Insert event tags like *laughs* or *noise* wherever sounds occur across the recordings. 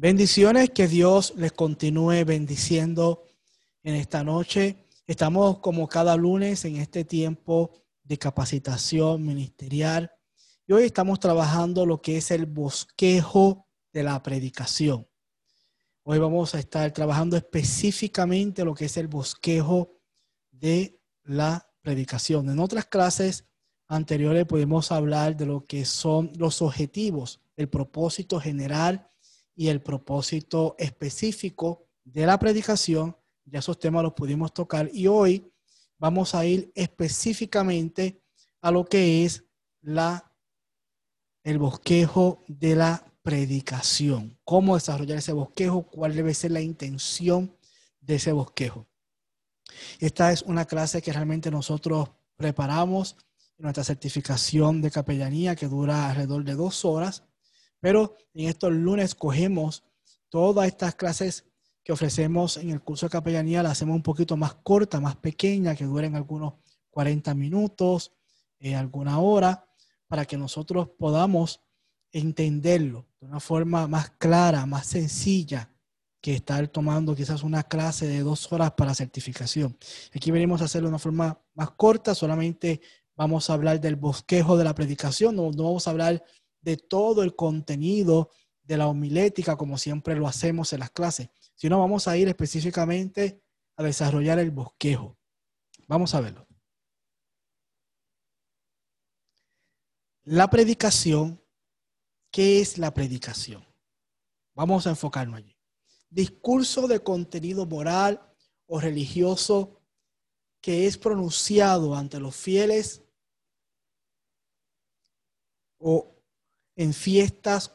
Bendiciones, que Dios les continúe bendiciendo en esta noche. Estamos como cada lunes en este tiempo de capacitación ministerial y hoy estamos trabajando lo que es el bosquejo de la predicación. Hoy vamos a estar trabajando específicamente lo que es el bosquejo de la predicación. En otras clases anteriores pudimos hablar de lo que son los objetivos, el propósito general y el propósito específico de la predicación. Ya esos temas los pudimos tocar y hoy vamos a ir específicamente a lo que es la, el bosquejo de la predicación. Cómo desarrollar ese bosquejo, cuál debe ser la intención de ese bosquejo. Esta es una clase que realmente nosotros preparamos en nuestra certificación de capellanía que dura alrededor de dos horas pero en estos lunes cogemos todas estas clases que ofrecemos en el curso de capellanía, las hacemos un poquito más corta, más pequeña, que duren algunos 40 minutos, eh, alguna hora, para que nosotros podamos entenderlo de una forma más clara, más sencilla que estar tomando quizás una clase de dos horas para certificación. Aquí venimos a hacerlo de una forma más corta, solamente vamos a hablar del bosquejo de la predicación, no, no vamos a hablar de todo el contenido de la homilética, como siempre lo hacemos en las clases, sino vamos a ir específicamente a desarrollar el bosquejo. Vamos a verlo. La predicación, ¿qué es la predicación? Vamos a enfocarnos allí. Discurso de contenido moral o religioso que es pronunciado ante los fieles o en fiestas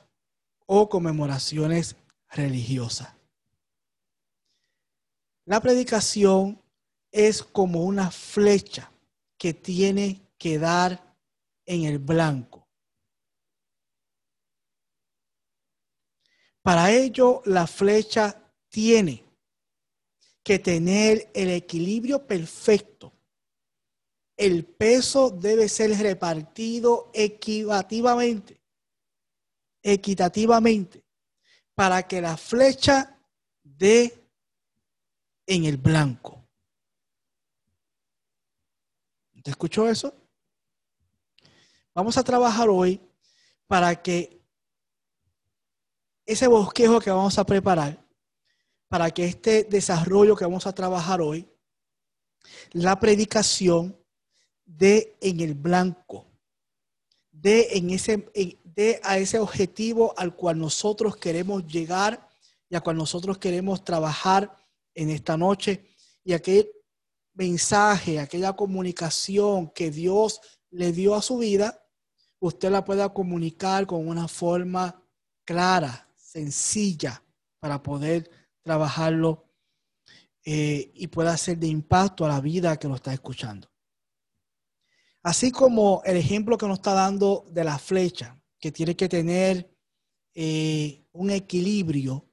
o conmemoraciones religiosas. La predicación es como una flecha que tiene que dar en el blanco. Para ello, la flecha tiene que tener el equilibrio perfecto. El peso debe ser repartido equitativamente equitativamente para que la flecha dé en el blanco. ¿Te escuchó eso? Vamos a trabajar hoy para que ese bosquejo que vamos a preparar, para que este desarrollo que vamos a trabajar hoy, la predicación dé en el blanco, dé en ese, de a ese objetivo al cual nosotros queremos llegar y a cual nosotros queremos trabajar en esta noche y aquel mensaje, aquella comunicación que Dios le dio a su vida, usted la pueda comunicar con una forma clara, sencilla, para poder trabajarlo eh, y pueda ser de impacto a la vida que lo está escuchando. Así como el ejemplo que nos está dando de la flecha, que tiene que tener eh, un equilibrio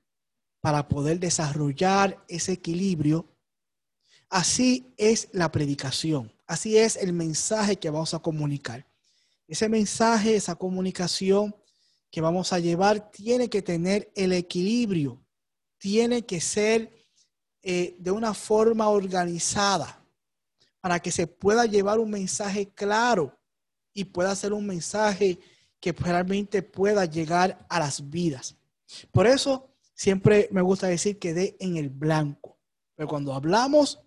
para poder desarrollar ese equilibrio. Así es la predicación, así es el mensaje que vamos a comunicar. Ese mensaje, esa comunicación que vamos a llevar tiene que tener el equilibrio, tiene que ser eh, de una forma organizada para que se pueda llevar un mensaje claro y pueda ser un mensaje que realmente pueda llegar a las vidas. Por eso siempre me gusta decir que dé en el blanco. Pero cuando hablamos,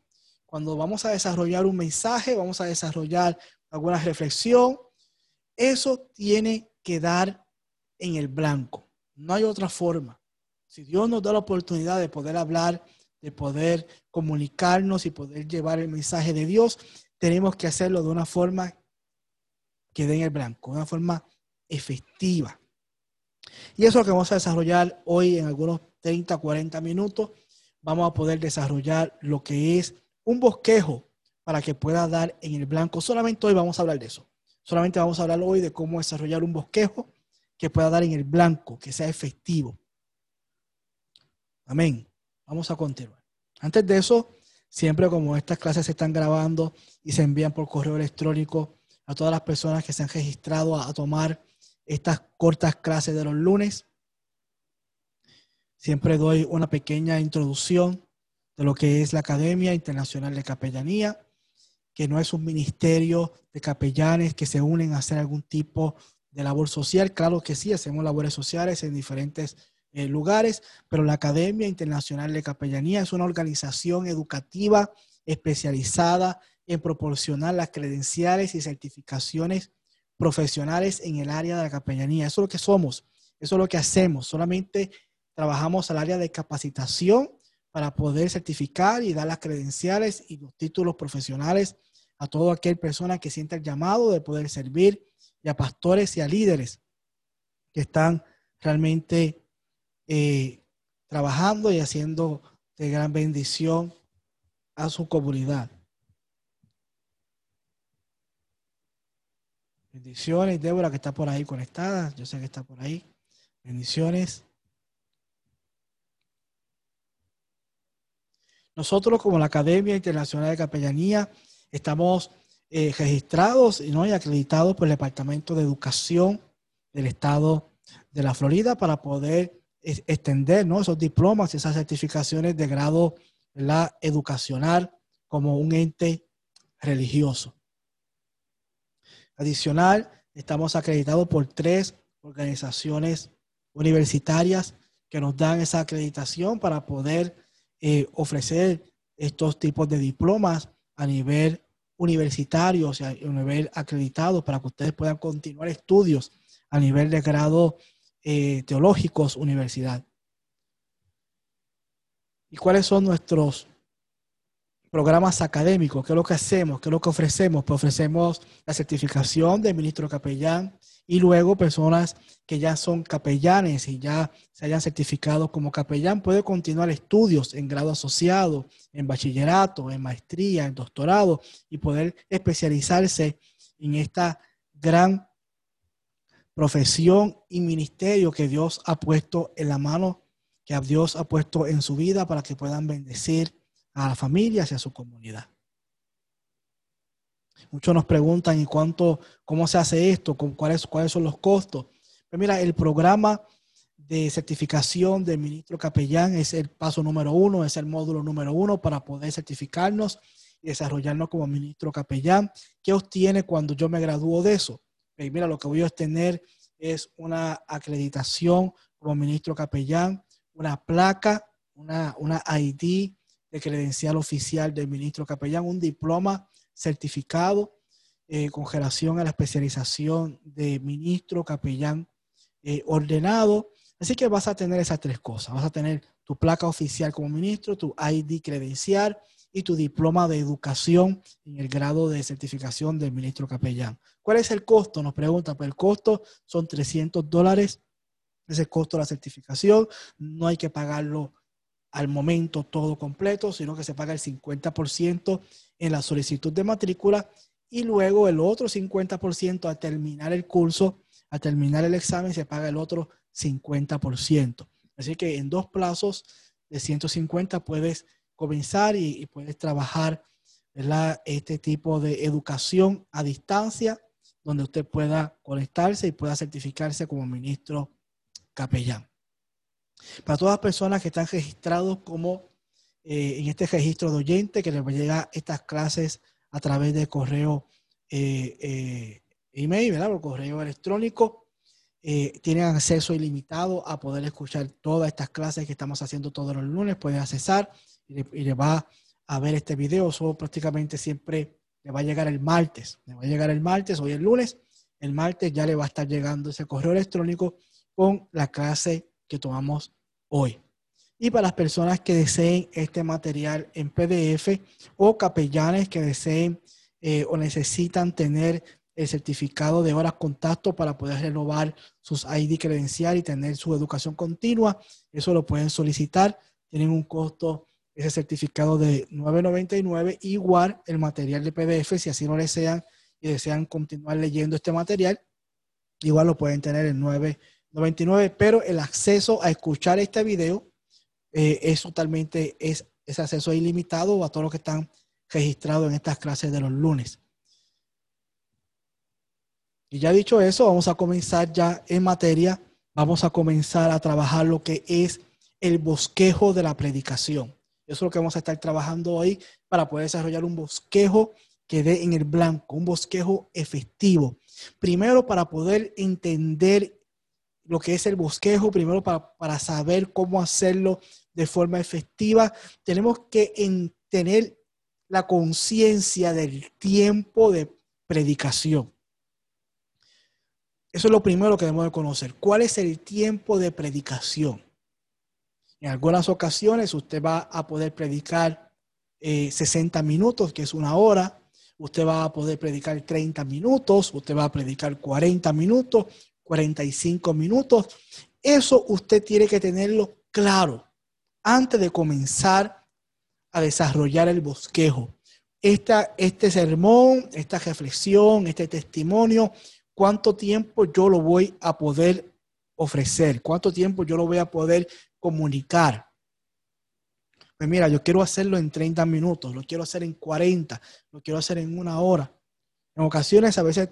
cuando vamos a desarrollar un mensaje, vamos a desarrollar alguna reflexión, eso tiene que dar en el blanco. No hay otra forma. Si Dios nos da la oportunidad de poder hablar, de poder comunicarnos y poder llevar el mensaje de Dios, tenemos que hacerlo de una forma que dé en el blanco, de una forma efectiva. Y eso es lo que vamos a desarrollar hoy en algunos 30, 40 minutos. Vamos a poder desarrollar lo que es un bosquejo para que pueda dar en el blanco. Solamente hoy vamos a hablar de eso. Solamente vamos a hablar hoy de cómo desarrollar un bosquejo que pueda dar en el blanco, que sea efectivo. Amén. Vamos a continuar. Antes de eso, siempre como estas clases se están grabando y se envían por correo electrónico a todas las personas que se han registrado a tomar estas cortas clases de los lunes. Siempre doy una pequeña introducción de lo que es la Academia Internacional de Capellanía, que no es un ministerio de capellanes que se unen a hacer algún tipo de labor social. Claro que sí, hacemos labores sociales en diferentes eh, lugares, pero la Academia Internacional de Capellanía es una organización educativa especializada en proporcionar las credenciales y certificaciones profesionales en el área de la capellanía. Eso es lo que somos, eso es lo que hacemos. Solamente trabajamos al área de capacitación para poder certificar y dar las credenciales y los títulos profesionales a toda aquella persona que sienta el llamado de poder servir y a pastores y a líderes que están realmente eh, trabajando y haciendo de gran bendición a su comunidad. Bendiciones, Débora, que está por ahí conectada. Yo sé que está por ahí. Bendiciones. Nosotros, como la Academia Internacional de Capellanía, estamos eh, registrados ¿no? y acreditados por el Departamento de Educación del Estado de la Florida para poder extender ¿no? esos diplomas, esas certificaciones de grado la educacional como un ente religioso. Adicional, estamos acreditados por tres organizaciones universitarias que nos dan esa acreditación para poder eh, ofrecer estos tipos de diplomas a nivel universitario, o sea, a nivel acreditado, para que ustedes puedan continuar estudios a nivel de grado eh, teológicos universidad. ¿Y cuáles son nuestros programas académicos? ¿Qué es lo que hacemos? ¿Qué es lo que ofrecemos? Pues ofrecemos la certificación de ministro capellán y luego personas que ya son capellanes y ya se hayan certificado como capellán pueden continuar estudios en grado asociado, en bachillerato, en maestría, en doctorado y poder especializarse en esta gran profesión y ministerio que Dios ha puesto en la mano que Dios ha puesto en su vida para que puedan bendecir a la familia y a su comunidad. Muchos nos preguntan, ¿y cuánto, cómo se hace esto? ¿Cuáles, cuáles son los costos? Pues mira, el programa de certificación de ministro capellán es el paso número uno, es el módulo número uno para poder certificarnos y desarrollarnos como ministro capellán. ¿Qué obtiene cuando yo me gradúo de eso? Pues mira, lo que voy a obtener es una acreditación como ministro capellán, una placa, una, una ID de credencial oficial del ministro capellán, un diploma certificado eh, con relación a la especialización de ministro capellán eh, ordenado. Así que vas a tener esas tres cosas. Vas a tener tu placa oficial como ministro, tu ID credencial y tu diploma de educación en el grado de certificación del ministro capellán. ¿Cuál es el costo? Nos pregunta. Pues el costo son 300 dólares ese costo de la certificación. No hay que pagarlo al momento todo completo, sino que se paga el 50% en la solicitud de matrícula y luego el otro 50% al terminar el curso, al terminar el examen, se paga el otro 50%. Así que en dos plazos de 150 puedes comenzar y, puedes trabajar este tipo de educación a distancia, donde usted pueda conectarse y pueda certificarse como ministro capellán. Para todas las personas que están registrados como eh, en este registro de oyente, que les va a llegar estas clases a través de correo eh, eh, email, ¿verdad? Por correo electrónico, tienen acceso ilimitado a poder escuchar todas estas clases que estamos haciendo todos los lunes. Pueden accesar y le, va a ver este video. Eso prácticamente siempre le va a llegar el martes. Le va a llegar el martes, hoy el lunes. El martes ya le va a estar llegando ese correo electrónico con la clase que tomamos hoy. Y para las personas que deseen este material en PDF o capellanes que deseen eh, o necesitan tener el certificado de horas contacto para poder renovar sus ID credencial y tener su educación continua, eso lo pueden solicitar. Tienen un costo ese certificado de 9.99, igual el material de PDF, si así lo desean y desean continuar leyendo este material, igual lo pueden tener en 9 99, pero el acceso a escuchar este video eh, es totalmente, es, ese acceso ilimitado a todos los que están registrados en estas clases de los lunes. Y ya dicho eso, vamos a comenzar ya en materia, vamos a comenzar a trabajar lo que es el bosquejo de la predicación. Eso es lo que vamos a estar trabajando hoy para poder desarrollar un bosquejo que dé en el blanco, un bosquejo efectivo. Primero, para poder entender lo que es el bosquejo, primero para, para saber cómo hacerlo de forma efectiva, tenemos que tener la conciencia del tiempo de predicación. Eso es lo primero que debemos de conocer. ¿Cuál es el tiempo de predicación? En algunas ocasiones usted va a poder predicar 60 eh, minutos, que es una hora. Usted va a poder predicar 30 minutos. Usted va a predicar 40 minutos, 45 minutos. Eso usted tiene que tenerlo claro antes de comenzar a desarrollar el bosquejo. Esta, este sermón, esta reflexión, este testimonio, cuánto tiempo yo lo voy a poder ofrecer, cuánto tiempo yo lo voy a poder comunicar. Pues mira, yo quiero hacerlo en 30 minutos, lo quiero hacer en 40, lo quiero hacer en una hora. En ocasiones a veces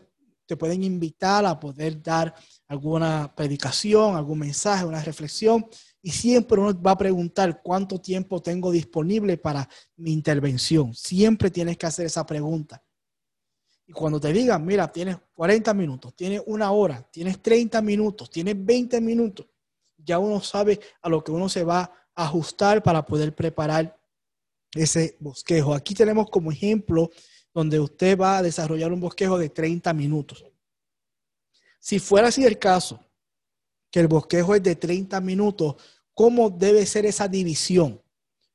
te pueden invitar a poder dar alguna predicación, algún mensaje, una reflexión, y siempre uno va a preguntar cuánto tiempo tengo disponible para mi intervención. Siempre tienes que hacer esa pregunta. Y cuando te digan, mira, tienes 40 minutos, tienes una hora, tienes 30 minutos, tienes 20 minutos, ya uno sabe a lo que uno se va a ajustar para poder preparar ese bosquejo. Aquí tenemos como ejemplo donde usted va a desarrollar un bosquejo de 30 minutos. Si fuera así el caso, que el bosquejo es de 30 minutos, ¿cómo debe ser esa división?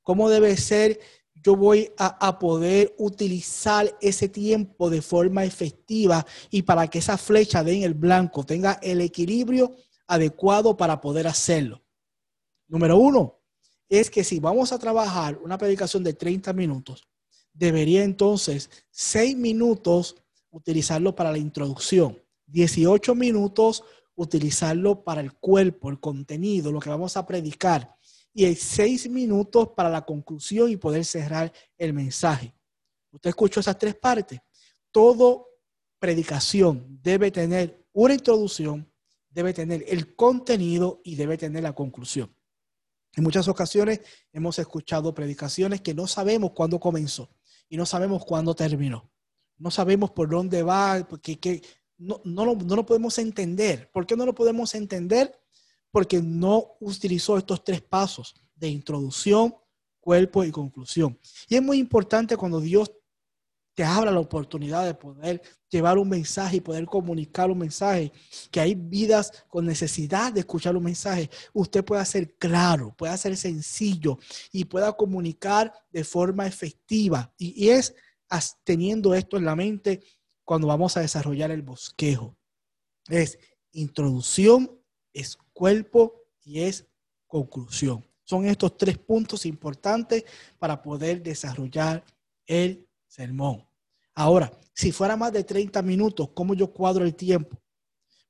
¿Cómo debe ser yo voy a, poder utilizar ese tiempo de forma efectiva y para que esa flecha de en el blanco tenga el equilibrio adecuado para poder hacerlo. Número uno, es que si vamos a trabajar una predicación de 30 minutos, debería entonces 6 minutos utilizarlo para la introducción, 18 minutos utilizarlo para el cuerpo, el contenido, lo que vamos a predicar, y hay seis minutos para la conclusión y poder cerrar el mensaje. Usted escuchó esas tres partes. Todo predicación debe tener una introducción, debe tener el contenido y debe tener la conclusión. En muchas ocasiones hemos escuchado predicaciones que no sabemos cuándo comenzó y no sabemos cuándo terminó. No sabemos por dónde va, porque no, no, no lo podemos entender. ¿Por qué no lo podemos entender? porque no utilizó estos tres pasos de introducción, cuerpo y conclusión. Y es muy importante cuando Dios te abra la oportunidad de poder llevar un mensaje y poder comunicar un mensaje, que hay vidas con necesidad de escuchar un mensaje, usted pueda ser claro, pueda ser sencillo y pueda comunicar de forma efectiva. Y, y es teniendo esto en la mente cuando vamos a desarrollar el bosquejo. Es introducción, es cuerpo y es conclusión. Son estos tres puntos importantes para poder desarrollar el sermón. Ahora, si fuera más de 30 minutos, ¿cómo yo cuadro el tiempo?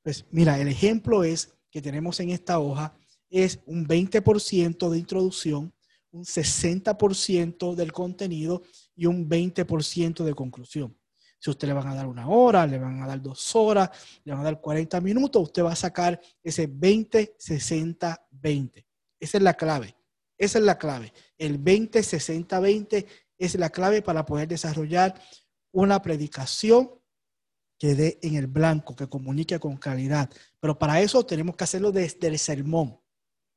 Pues mira, el ejemplo es que tenemos en esta hoja es un 20% de introducción, un 60% del contenido y un 20% de conclusión. Si usted le van a dar una hora, le van a dar dos horas, le van a dar 40 minutos, usted va a sacar ese 20, 60, 20. Esa es la clave. Esa es la clave. El 20, 60, 20 es la clave para poder desarrollar una predicación que dé en el blanco, que comunique con calidad. Pero para eso tenemos que hacerlo desde el sermón.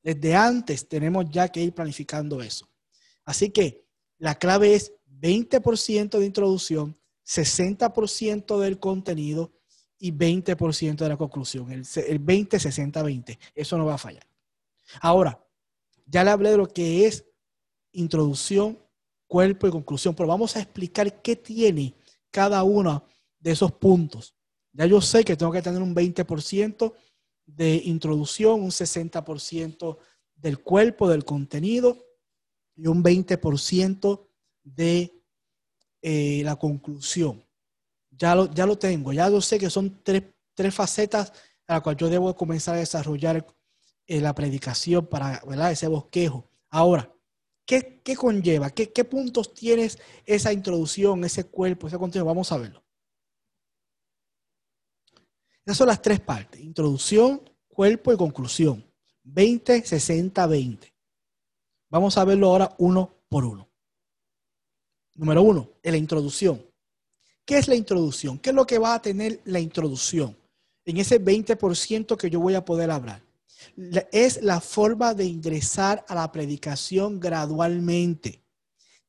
Desde antes tenemos ya que ir planificando eso. Así que la clave es 20% de introducción, 60% del contenido y 20% de la conclusión. El, 20, 60, 20. Eso no va a fallar. Ahora, ya le hablé de lo que es introducción, cuerpo y conclusión, pero vamos a explicar qué tiene cada uno de esos puntos. Ya yo sé que tengo que tener un 20% de introducción, un 60% del cuerpo, del contenido y un 20% de eh, la conclusión. Ya lo, ya lo tengo, ya lo sé que son tres, tres facetas a las cuales yo debo comenzar a desarrollar eh, la predicación para ese bosquejo. Ahora, ¿qué, conlleva? ¿Qué, ¿Qué puntos tienes esa introducción, ese cuerpo, ese contenido? Vamos a verlo. Esas son las tres partes, introducción, cuerpo y conclusión. 20, 60, 20. Vamos a verlo ahora uno por uno. Número uno, en la introducción. ¿Qué es la introducción? ¿Qué es lo que va a tener la introducción? En ese 20% que yo voy a poder hablar. Es la forma de ingresar a la predicación gradualmente.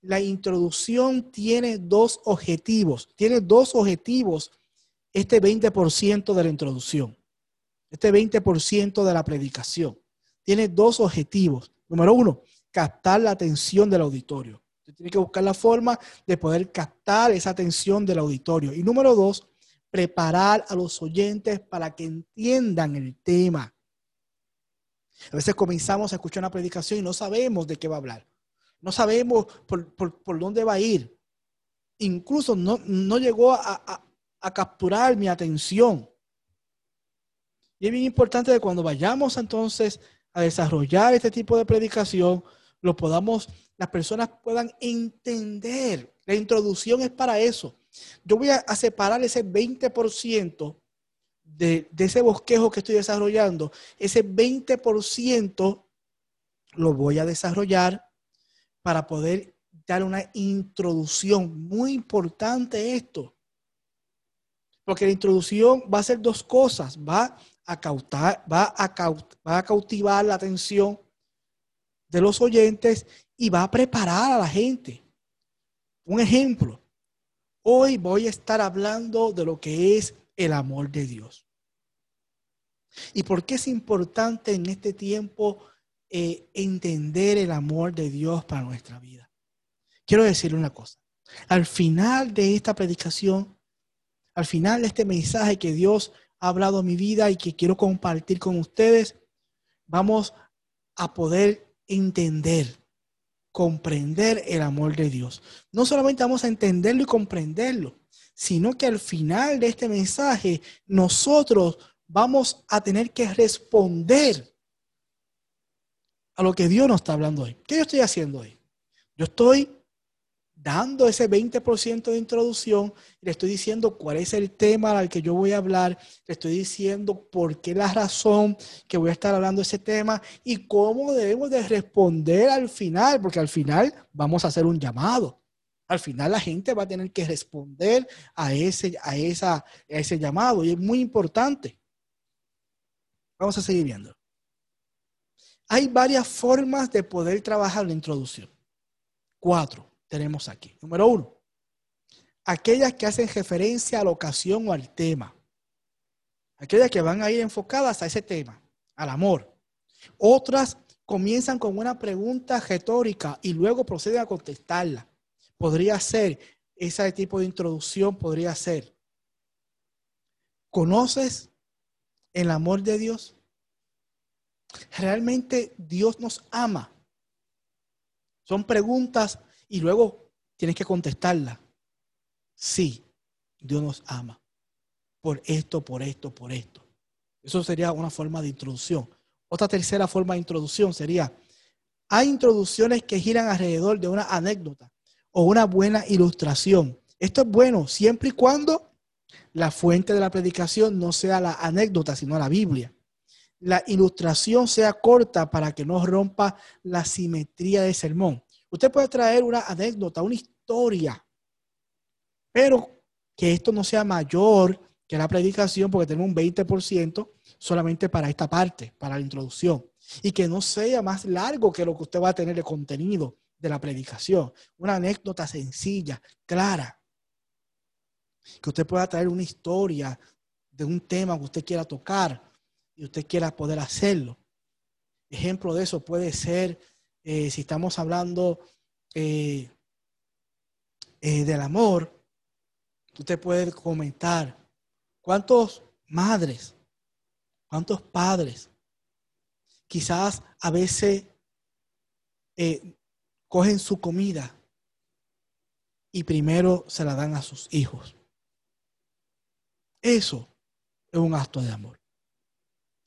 La introducción tiene dos objetivos. Tiene dos objetivos este 20% de la introducción. Este 20% de la predicación. Tiene dos objetivos. Número uno, captar la atención del auditorio. Tiene que buscar la forma de poder captar esa atención del auditorio. Y número dos, preparar a los oyentes para que entiendan el tema. A veces comenzamos a escuchar una predicación y no sabemos de qué va a hablar. No sabemos por, dónde va a ir. Incluso no, no llegó a, a capturar mi atención. Y es bien importante que cuando vayamos entonces a desarrollar este tipo de predicación, lo podamos, las personas puedan entender. La introducción es para eso. Yo voy a, separar ese 20% de, ese bosquejo que estoy desarrollando. Ese 20% lo voy a desarrollar para poder dar una introducción. Muy importante esto. Porque la introducción va a ser dos cosas. Va a, cautar, va a, va a cautivar la atención de los oyentes y va a preparar a la gente. Un ejemplo, hoy voy a estar hablando de lo que es el amor de Dios. ¿Y por qué es importante en este tiempo eh, entender el amor de Dios para nuestra vida? Quiero decirle una cosa. Al final de esta predicación, al final de este mensaje que Dios ha hablado a mi vida y que quiero compartir con ustedes, vamos a poder entender, comprender el amor de Dios. No solamente vamos a entenderlo y comprenderlo, sino que al final de este mensaje nosotros vamos a tener que responder a lo que Dios nos está hablando hoy. ¿Qué yo estoy haciendo hoy? Yo estoy dando ese 20% de introducción, le estoy diciendo cuál es el tema al que yo voy a hablar, le estoy diciendo por qué la razón que voy a estar hablando de ese tema y cómo debemos de responder al final, porque al final vamos a hacer un llamado. Al final la gente va a tener que responder a ese, a esa, ese llamado y es muy importante. Vamos a seguir viendo. Hay varias formas de poder trabajar la introducción. Cuatro tenemos aquí. Número uno, aquellas que hacen referencia a la ocasión o al tema. Aquellas que van a ir enfocadas a ese tema, al amor. Otras comienzan con una pregunta retórica y luego proceden a contestarla. Podría ser, ese tipo de introducción podría ser, ¿conoces el amor de Dios? ¿Realmente Dios nos ama? Son preguntas y luego tienes que contestarla. Sí, Dios nos ama. Por esto, por esto, por esto. Eso sería una forma de introducción. Otra tercera forma de introducción sería, hay introducciones que giran alrededor de una anécdota o una buena ilustración. Esto es bueno siempre y cuando la fuente de la predicación no sea la anécdota, sino la Biblia. La ilustración sea corta para que no rompa la simetría del sermón. Usted puede traer una anécdota, una historia, pero que esto no sea mayor que la predicación, porque tenemos un 20% solamente para esta parte, para la introducción, y que no sea más largo que lo que usted va a tener de contenido de la predicación. Una anécdota sencilla, clara, que usted pueda traer una historia de un tema que usted quiera tocar y usted quiera poder hacerlo. Ejemplo de eso puede ser eh, si estamos hablando eh, eh, del amor, usted puede comentar cuántos madres, cuántos padres, quizás a veces cogen su comida y primero se la dan a sus hijos. Eso es un acto de amor.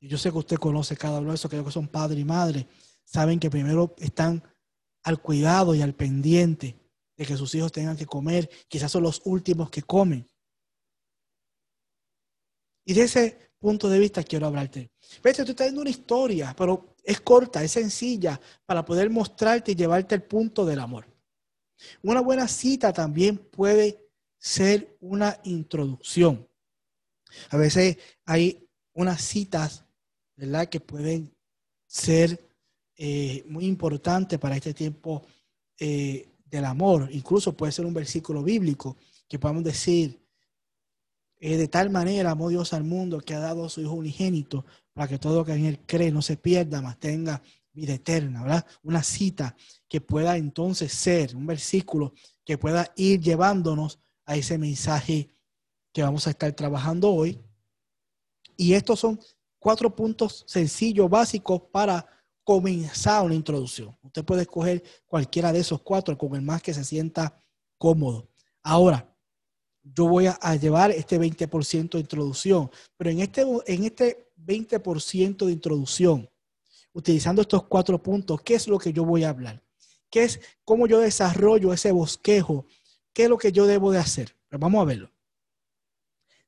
Y yo sé que usted conoce cada uno de esos, que son padre y madre saben que primero están al cuidado y al pendiente de que sus hijos tengan que comer, quizás son los últimos que comen. Y de ese punto de vista quiero hablarte. Ves, tú estás viendo una historia, pero es corta, es sencilla para poder mostrarte y llevarte al punto del amor. Una buena cita también puede ser una introducción. A veces hay unas citas, ¿verdad?, que pueden ser eh, muy importantes para este tiempo eh, del amor. Incluso puede ser un versículo bíblico que podamos decir, eh, de tal manera amó Dios al mundo que ha dado su Hijo unigénito para que todo lo que en él cree no se pierda, mas tenga vida eterna, ¿verdad? Una cita que pueda entonces ser un versículo que pueda ir llevándonos a ese mensaje que vamos a estar trabajando hoy. Y estos son cuatro puntos sencillos, básicos para comenzar una introducción. Usted puede escoger cualquiera de esos cuatro con el más que se sienta cómodo. Ahora, yo voy a, llevar este 20% de introducción, pero en este, en este 20% de introducción, utilizando estos cuatro puntos, ¿qué es lo que yo voy a hablar? ¿Qué es cómo yo desarrollo ese bosquejo? ¿Qué es lo que yo debo de hacer? Pero vamos a verlo.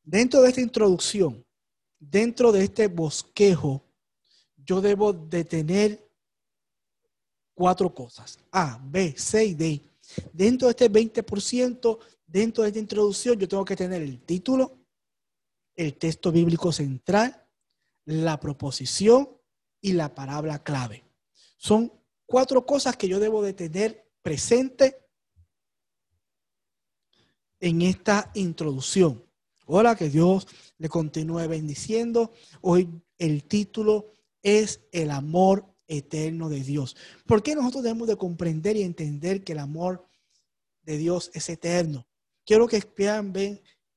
Dentro de esta introducción, dentro de este bosquejo, yo debo de tener cuatro cosas. A, B, C y D. Dentro de este 20%, dentro de esta introducción, yo tengo que tener el título, el texto bíblico central, la proposición y la palabra clave. Son cuatro cosas que yo debo de tener presente en esta introducción. Hola, que Dios le continúe bendiciendo. Hoy el título es El amor eterno de Dios. ¿Por qué nosotros debemos de comprender y entender que el amor de Dios es eterno? Quiero que vean,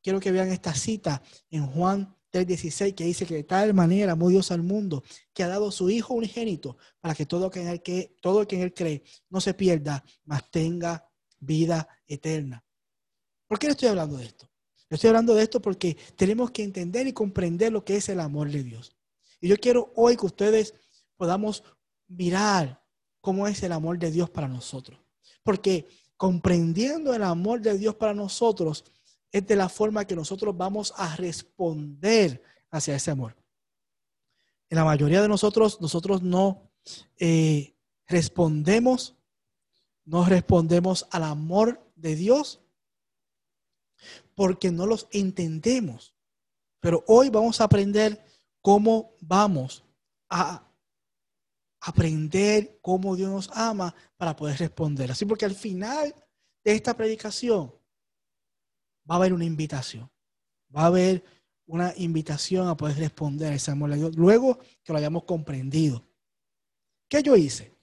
quiero que vean esta cita en Juan 3:16 que dice que de tal manera amó Dios al mundo que ha dado su Hijo unigénito para que todo, que él, que, todo el que en él cree no se pierda, mas tenga vida eterna. ¿Por qué le estoy hablando de esto? Le estoy hablando de esto porque tenemos que entender y comprender lo que es el amor de Dios. Y yo quiero hoy que ustedes podamos mirar cómo es el amor de Dios para nosotros. Porque comprendiendo el amor de Dios para nosotros, es de la forma que nosotros vamos a responder hacia ese amor. En la mayoría de nosotros, nosotros no eh, respondemos, no respondemos al amor de Dios porque no los entendemos. Pero hoy vamos a aprender cómo vamos a aprender cómo Dios nos ama para poder responder. Así porque al final de esta predicación va a haber una invitación. Va a haber una invitación a poder responder a ese amor de Dios luego que lo hayamos comprendido. ¿Qué yo hice?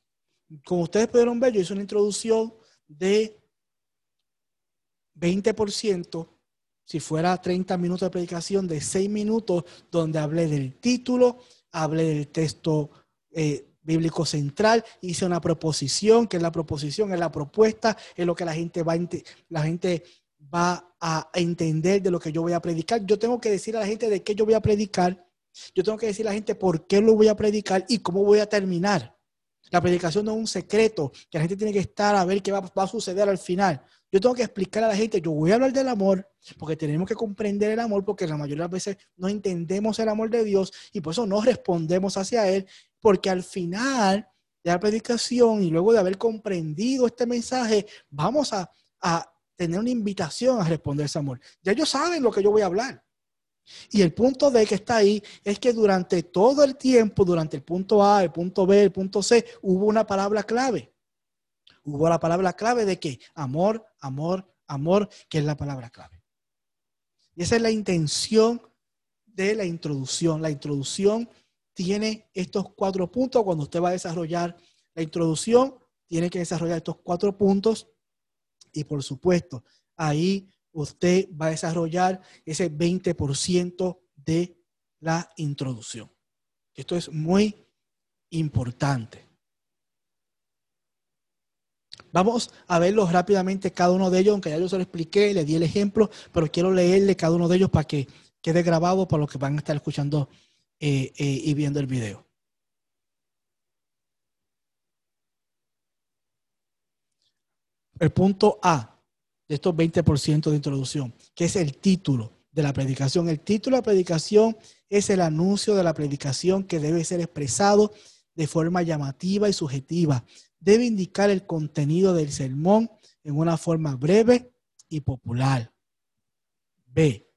Como ustedes pudieron ver, yo hice una introducción de 20%, si fuera 30 minutos de predicación, de 6 minutos, donde hablé del título, hablé del texto eh, bíblico central, hice una proposición, que es la proposición, es la propuesta, es lo que la gente va a, la gente va a entender de lo que yo voy a predicar. Yo tengo que decir a la gente de qué yo voy a predicar. Yo tengo que decir a la gente por qué lo voy a predicar y cómo voy a terminar. La predicación no es un secreto, que la gente tiene que estar a ver qué va, va a suceder al final. Yo tengo que explicar a la gente, yo voy a hablar del amor, porque tenemos que comprender el amor, porque la mayoría de las veces no entendemos el amor de Dios y por eso no respondemos hacia Él porque al final de la predicación y luego de haber comprendido este mensaje, vamos a, tener una invitación a responder ese amor. Ya ellos saben lo que yo voy a hablar. Y el punto D que está ahí es que durante todo el tiempo, durante el punto A, el punto B, el punto C, hubo una palabra clave. Hubo la palabra clave de que amor, amor, amor, que es la palabra clave. Y esa es la intención de la introducción. La introducción tiene estos cuatro puntos. Cuando usted va a desarrollar la introducción, tiene que desarrollar estos cuatro puntos. Y por supuesto, ahí usted va a desarrollar ese 20% de la introducción. Esto es muy importante. Vamos a verlos rápidamente cada uno de ellos, aunque ya yo se lo expliqué, le di el ejemplo, pero quiero leerle cada uno de ellos para que quede grabado para los que van a estar escuchando eh, eh, y viendo el video. El punto A de estos 20% de introducción, que es el título. de la predicación. El título de la predicación es el anuncio de la predicación que debe ser expresado de forma llamativa y subjetiva. Debe indicar el contenido del sermón en una forma breve y popular. B.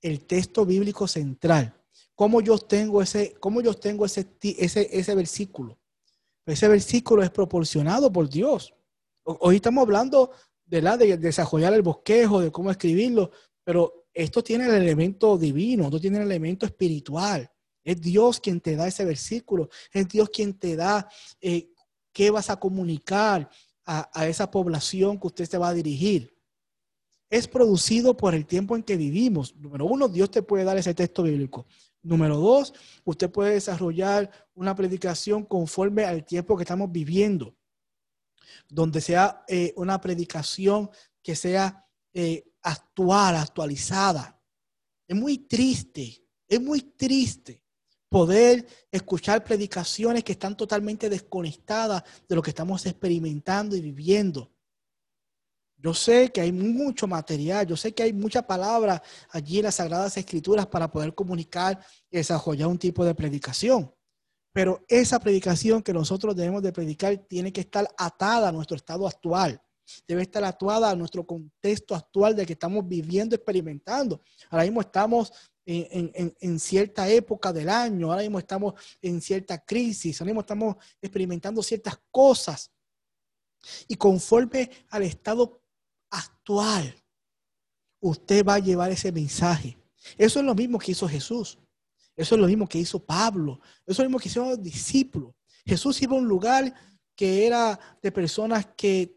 El texto bíblico central. ¿Cómo yo tengo ese, cómo yo tengo ese, ese, ese versículo? Ese versículo es proporcionado por Dios. Hoy estamos hablando de, la, de desarrollar el bosquejo, de cómo escribirlo, pero esto tiene el elemento divino, esto tiene el elemento espiritual. Es Dios quien te da ese versículo, es Dios quien te da eh, qué vas a comunicar a, esa población que usted se va a dirigir. Es producido por el tiempo en que vivimos. Número uno, Dios te puede dar ese texto bíblico. Número dos, usted puede desarrollar una predicación conforme al tiempo que estamos viviendo, donde sea eh, una predicación que sea eh, actual, actualizada. Es muy triste, es muy triste poder escuchar predicaciones que están totalmente desconectadas de lo que estamos experimentando y viviendo. Yo sé que hay mucho material, yo sé que hay mucha palabra allí en las Sagradas Escrituras para poder comunicar y desarrollar un tipo de predicación. Pero esa predicación que nosotros debemos de predicar tiene que estar atada a nuestro estado actual debe estar actuada a nuestro contexto actual de que estamos viviendo, experimentando. Ahora mismo estamos en, cierta época del año, ahora mismo estamos en cierta crisis, ahora mismo estamos experimentando ciertas cosas. Y conforme al estado actual, usted va a llevar ese mensaje. Eso es lo mismo que hizo Jesús. Eso es lo mismo que hizo Pablo. Eso es lo mismo que hicieron los discípulos. Jesús iba a un lugar que era de personas que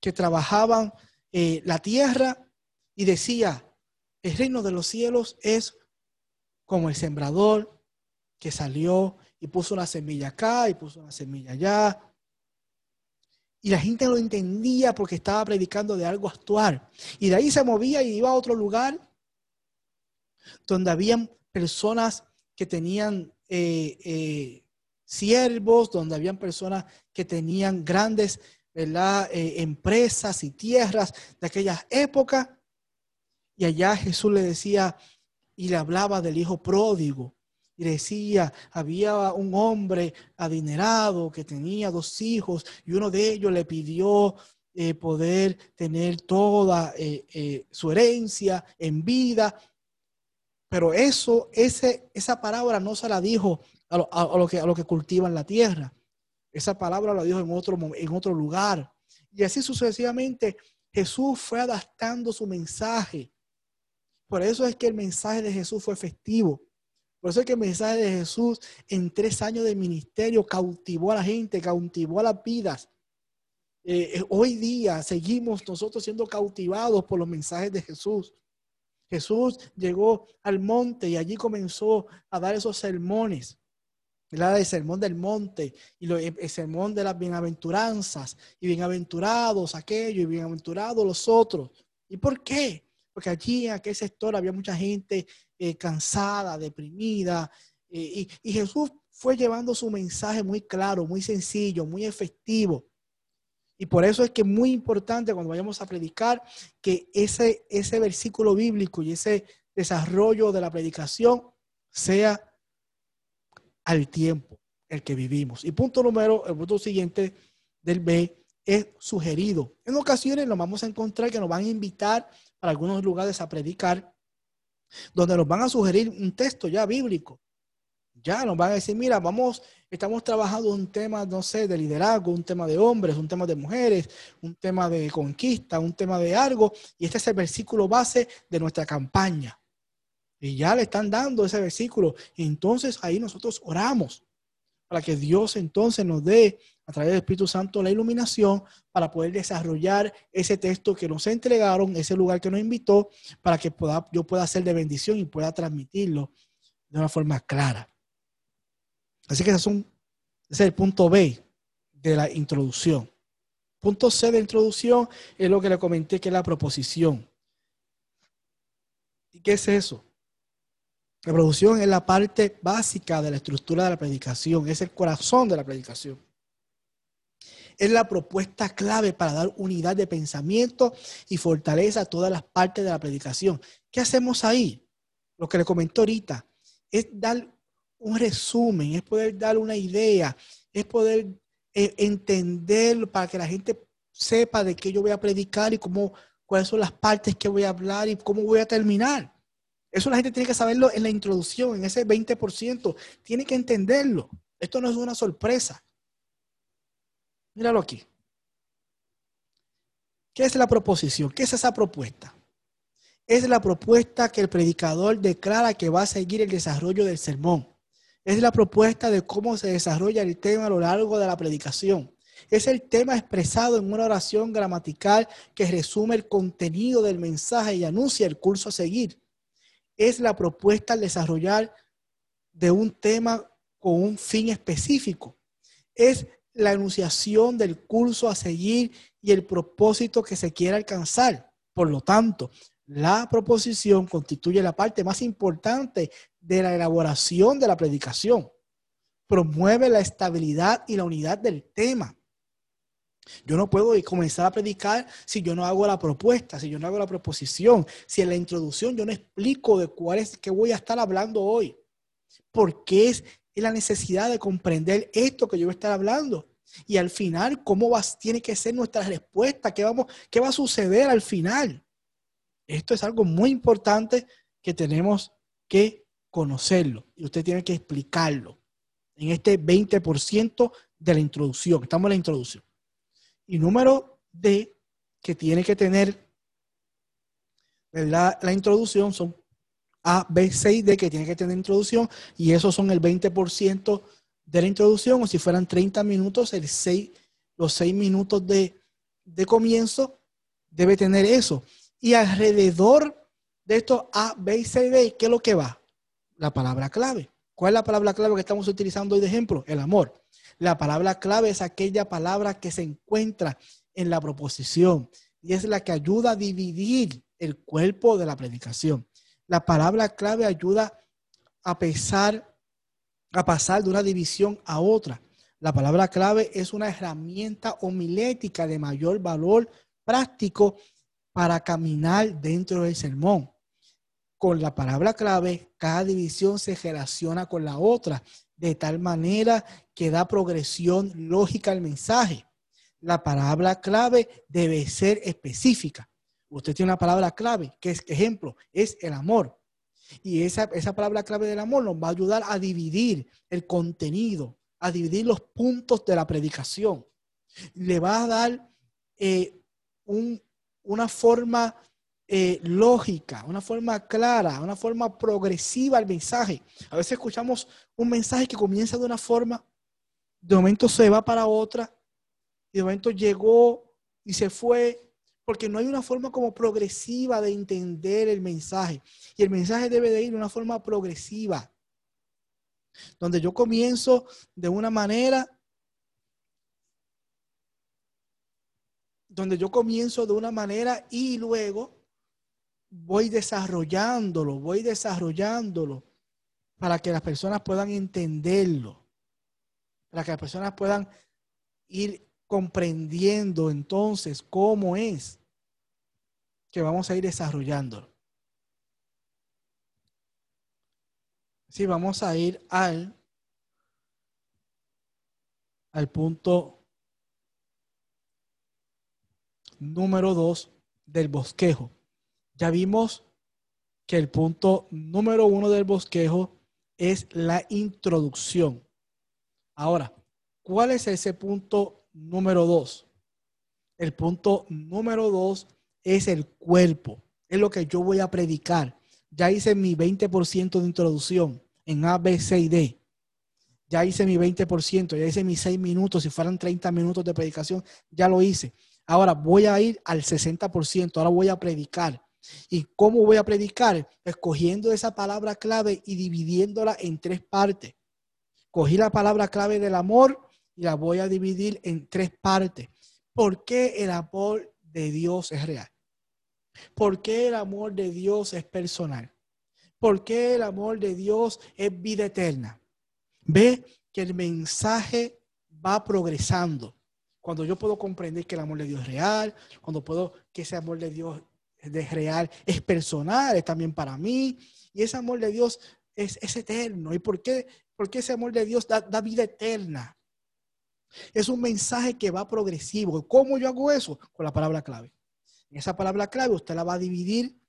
que trabajaban eh, la tierra y decía, el reino de los cielos es como el sembrador que salió y puso una semilla acá y puso una semilla allá. Y la gente lo entendía porque estaba predicando de algo actual. Y de ahí se movía y iba a otro lugar donde habían personas que tenían eh, eh, siervos, donde habían personas que tenían grandes eh, empresas y tierras de aquellas épocas. Y allá Jesús le decía y le hablaba del hijo pródigo. Y decía, había un hombre adinerado que tenía dos hijos y uno de ellos le pidió eh, poder tener toda eh, su herencia en vida. Pero eso, ese, esa palabra no se la dijo a lo, que, a lo que cultivan la tierra. Esa palabra la dijo en otro, en otro lugar. Y así sucesivamente Jesús fue adaptando su mensaje. Por eso es que el mensaje de Jesús fue efectivo. Por eso es que el mensaje de Jesús en tres años de ministerio cautivó a la gente, cautivó a las vidas. Eh, eh, hoy día seguimos nosotros siendo cautivados por los mensajes de Jesús. Jesús llegó al monte y allí comenzó a dar esos sermones. El sermón del monte y el sermón de las bienaventuranzas y bienaventurados aquellos y bienaventurados los otros. ¿Y por qué? Porque allí en aquel sector había mucha gente eh, cansada, deprimida eh, y, Jesús fue llevando su mensaje muy claro, muy sencillo, muy efectivo. Y por eso es que es muy importante cuando vayamos a predicar que ese, ese versículo bíblico y ese desarrollo de la predicación sea al tiempo el que vivimos. Y punto número, el punto siguiente del B es sugerido. En ocasiones nos vamos a encontrar que nos van a invitar algunos lugares a predicar, donde nos van a sugerir un texto ya bíblico. Ya nos van a decir, mira, vamos, estamos trabajando un tema, no sé, de liderazgo, un tema de hombres, un tema de mujeres, un tema de conquista, un tema de algo, y este es el versículo base de nuestra campaña. Y ya le están dando ese versículo. Entonces ahí nosotros oramos para que Dios entonces nos dé a través del Espíritu Santo la iluminación para poder desarrollar ese texto que nos entregaron, ese lugar que nos invitó, para que pueda, yo pueda ser de bendición y pueda transmitirlo de una forma clara. Así que ese es, un, ese es el punto B de la introducción. Punto C de introducción es lo que le comenté que es la proposición. ¿Y qué es eso? La producción es la parte básica de la estructura de la predicación, es el corazón de la predicación. Es la propuesta clave para dar unidad de pensamiento y fortaleza a todas las partes de la predicación. ¿Qué hacemos ahí? Lo que le comenté ahorita es dar un resumen, es poder dar una idea, es poder eh, entender para que la gente sepa de qué yo voy a predicar y cómo, cuáles son las partes que voy a hablar y cómo voy a terminar. Eso la gente tiene que saberlo en la introducción, en ese 20%. Tiene que entenderlo. Esto no es una sorpresa. Míralo aquí. ¿Qué es la proposición? ¿Qué es esa propuesta? Es la propuesta que el predicador declara que va a seguir el desarrollo del sermón. Es la propuesta de cómo se desarrolla el tema a lo largo de la predicación. Es el tema expresado en una oración gramatical que resume el contenido del mensaje y anuncia el curso a seguir. Es la propuesta al desarrollar de un tema con un fin específico. Es la enunciación del curso a seguir y el propósito que se quiere alcanzar. Por lo tanto, la proposición constituye la parte más importante de la elaboración de la predicación. Promueve la estabilidad y la unidad del tema. Yo no puedo comenzar a predicar si yo no hago la propuesta, si yo no hago la proposición, si en la introducción yo no explico de cuál es que voy a estar hablando hoy. Porque es la necesidad de comprender esto que yo voy a estar hablando. Y al final, ¿cómo va, tiene que ser nuestra respuesta? ¿Qué, vamos, ¿Qué va a suceder al final? Esto es algo muy importante que tenemos que conocerlo y usted tiene que explicarlo en este 20% de la introducción. Estamos en la introducción. Y número D, que tiene que tener la introducción, son A, B, C y D, que tiene que tener introducción, y esos son el 20% de la introducción, o si fueran 30 minutos, el 6, los 6 minutos de, de comienzo debe tener eso. Y alrededor de esto A, B y C, D, ¿qué es lo que va? La palabra clave. ¿Cuál es la palabra clave que estamos utilizando hoy de ejemplo? El amor. La palabra clave es aquella palabra que se encuentra en la proposición y es la que ayuda a dividir el cuerpo de la predicación. La palabra clave ayuda a a pasar de una división a otra. La palabra clave es una herramienta homilética de mayor valor práctico para caminar dentro del sermón. Con la palabra clave, cada división se relaciona con la otra, de tal manera que da progresión lógica al mensaje. La palabra clave debe ser específica. Usted tiene una palabra clave, que es ejemplo, es el amor. Y esa, esa palabra clave del amor nos va a ayudar a dividir el contenido, a dividir los puntos de la predicación. Le va a dar eh, una forma eh, lógica, una forma clara, una forma progresiva al mensaje. A veces escuchamos un mensaje que comienza de una forma, de momento se va para otra, y de momento llegó y se fue, porque no hay una forma como progresiva de entender el mensaje. Y el mensaje debe de ir de una forma progresiva, donde yo comienzo de una manera, donde yo comienzo de una manera y luego voy desarrollándolo, voy desarrollándolo para que las personas puedan entenderlo, para que las personas puedan ir comprendiendo entonces cómo es que vamos a ir desarrollando. Sí, vamos a ir al, al punto número dos del bosquejo. Ya vimos que el punto número uno del bosquejo es la introducción. Ahora, ¿cuál es ese punto número dos? El punto número dos es el cuerpo. Es lo que yo voy a predicar. Ya hice mi 20% de introducción en A, B, C y D. Ya hice mi 20%, ya hice mis 6 minutos. Si fueran 30 minutos de predicación, ya lo hice. Ahora voy a ir al 60%. Ahora voy a predicar. ¿Y cómo voy a predicar? Escogiendo esa palabra clave y dividiéndola en tres partes. Cogí la palabra clave del amor y la voy a dividir en tres partes. ¿Por qué el amor de Dios es real? ¿Por qué el amor de Dios es personal? ¿Por qué el amor de Dios es vida eterna? Ve que el mensaje va progresando. Cuando yo puedo comprender que el amor de Dios es real, cuando puedo que ese amor de Dios de real es personal, es también para mí. Y ese amor de Dios es, es eterno. ¿Y por qué? Porque ese amor de Dios da, da vida eterna. Es un mensaje que va progresivo. ¿Cómo yo hago eso? Con la palabra clave. Esa palabra clave usted la va a dividir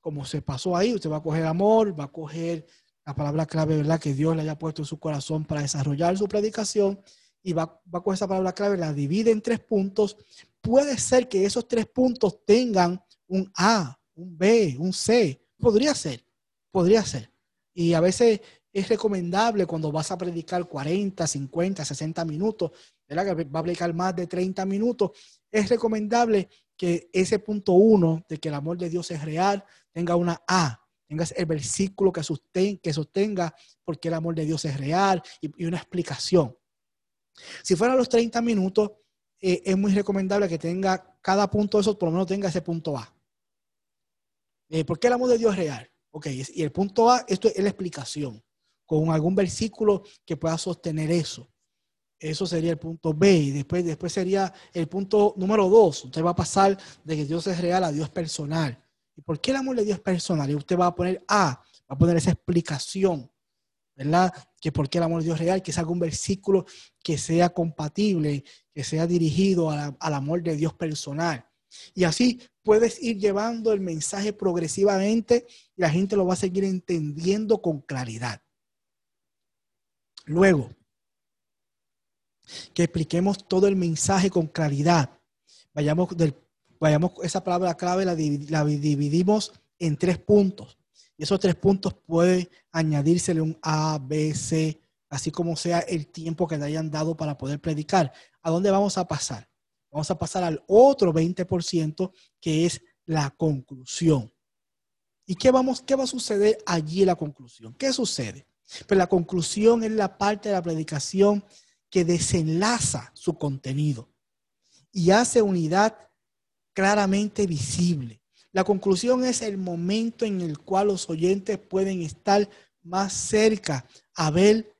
como se pasó ahí. Usted va a coger amor, va a coger la palabra clave, ¿verdad? Que Dios le haya puesto en su corazón para desarrollar su predicación y va, va a coger esa palabra clave, la divide en tres puntos. Puede ser que esos tres puntos tengan un A, un B, un C. Podría ser, podría ser. Y a veces es recomendable cuando vas a predicar 40, 50, 60 minutos, ¿verdad? que va a predicar más de 30 minutos, es recomendable que ese punto uno de que el amor de Dios es real tenga una A, tengas el versículo que, sostenga, que sostenga porque el amor de Dios es real y, una explicación. Si fueran los 30 minutos, eh, es muy recomendable que tenga cada punto de esos, por lo menos tenga ese punto A. Eh, ¿Por qué el amor de Dios es real? Ok, y el punto A, esto es la explicación con algún versículo que pueda sostener eso. Eso sería el punto B. Y después, después sería el punto número dos. Usted va a pasar de que Dios es real a Dios personal. ¿Y por qué el amor de Dios es personal? Y usted va a poner A, va a poner esa explicación, ¿verdad? Que por qué el amor de Dios es real, que es algún versículo que sea compatible, que sea dirigido al amor de Dios personal. Y así puedes ir llevando el mensaje progresivamente y la gente lo va a seguir entendiendo con claridad. Luego, que expliquemos todo el mensaje con claridad. Vayamos, del, vayamos esa palabra clave la, dividimos en tres puntos. Y esos tres puntos puede añadírsele un A, B, C, así como sea el tiempo que le hayan dado para poder predicar. ¿A dónde vamos a pasar? Vamos a pasar al otro 20% que es la conclusión. ¿Y qué, vamos, qué va a suceder allí en la conclusión? ¿Qué sucede? Pero la conclusión es la parte de la predicación que desenlaza su contenido y hace unidad claramente visible. La conclusión es el momento en el cual los oyentes pueden estar más cerca a ver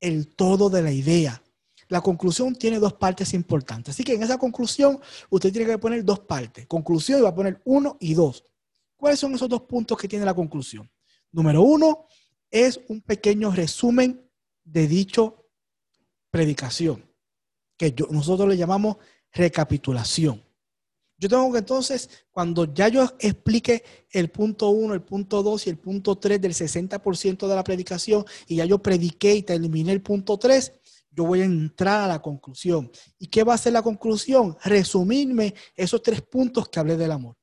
el todo de la idea. La conclusión tiene dos partes importantes. Así que en esa conclusión usted tiene que poner dos partes. Conclusión va a poner uno y dos. ¿Cuáles son esos dos puntos que tiene la conclusión? Número uno, es un pequeño resumen de dicho predicación, que nosotros le llamamos recapitulación. Yo tengo que entonces, cuando ya yo explique el punto 1, el punto 2 y el punto 3 del 60% de la predicación y ya yo prediqué y terminé el punto 3, yo voy a entrar a la conclusión. ¿Y qué va a ser la conclusión? Resumirme esos tres puntos que hablé del amor.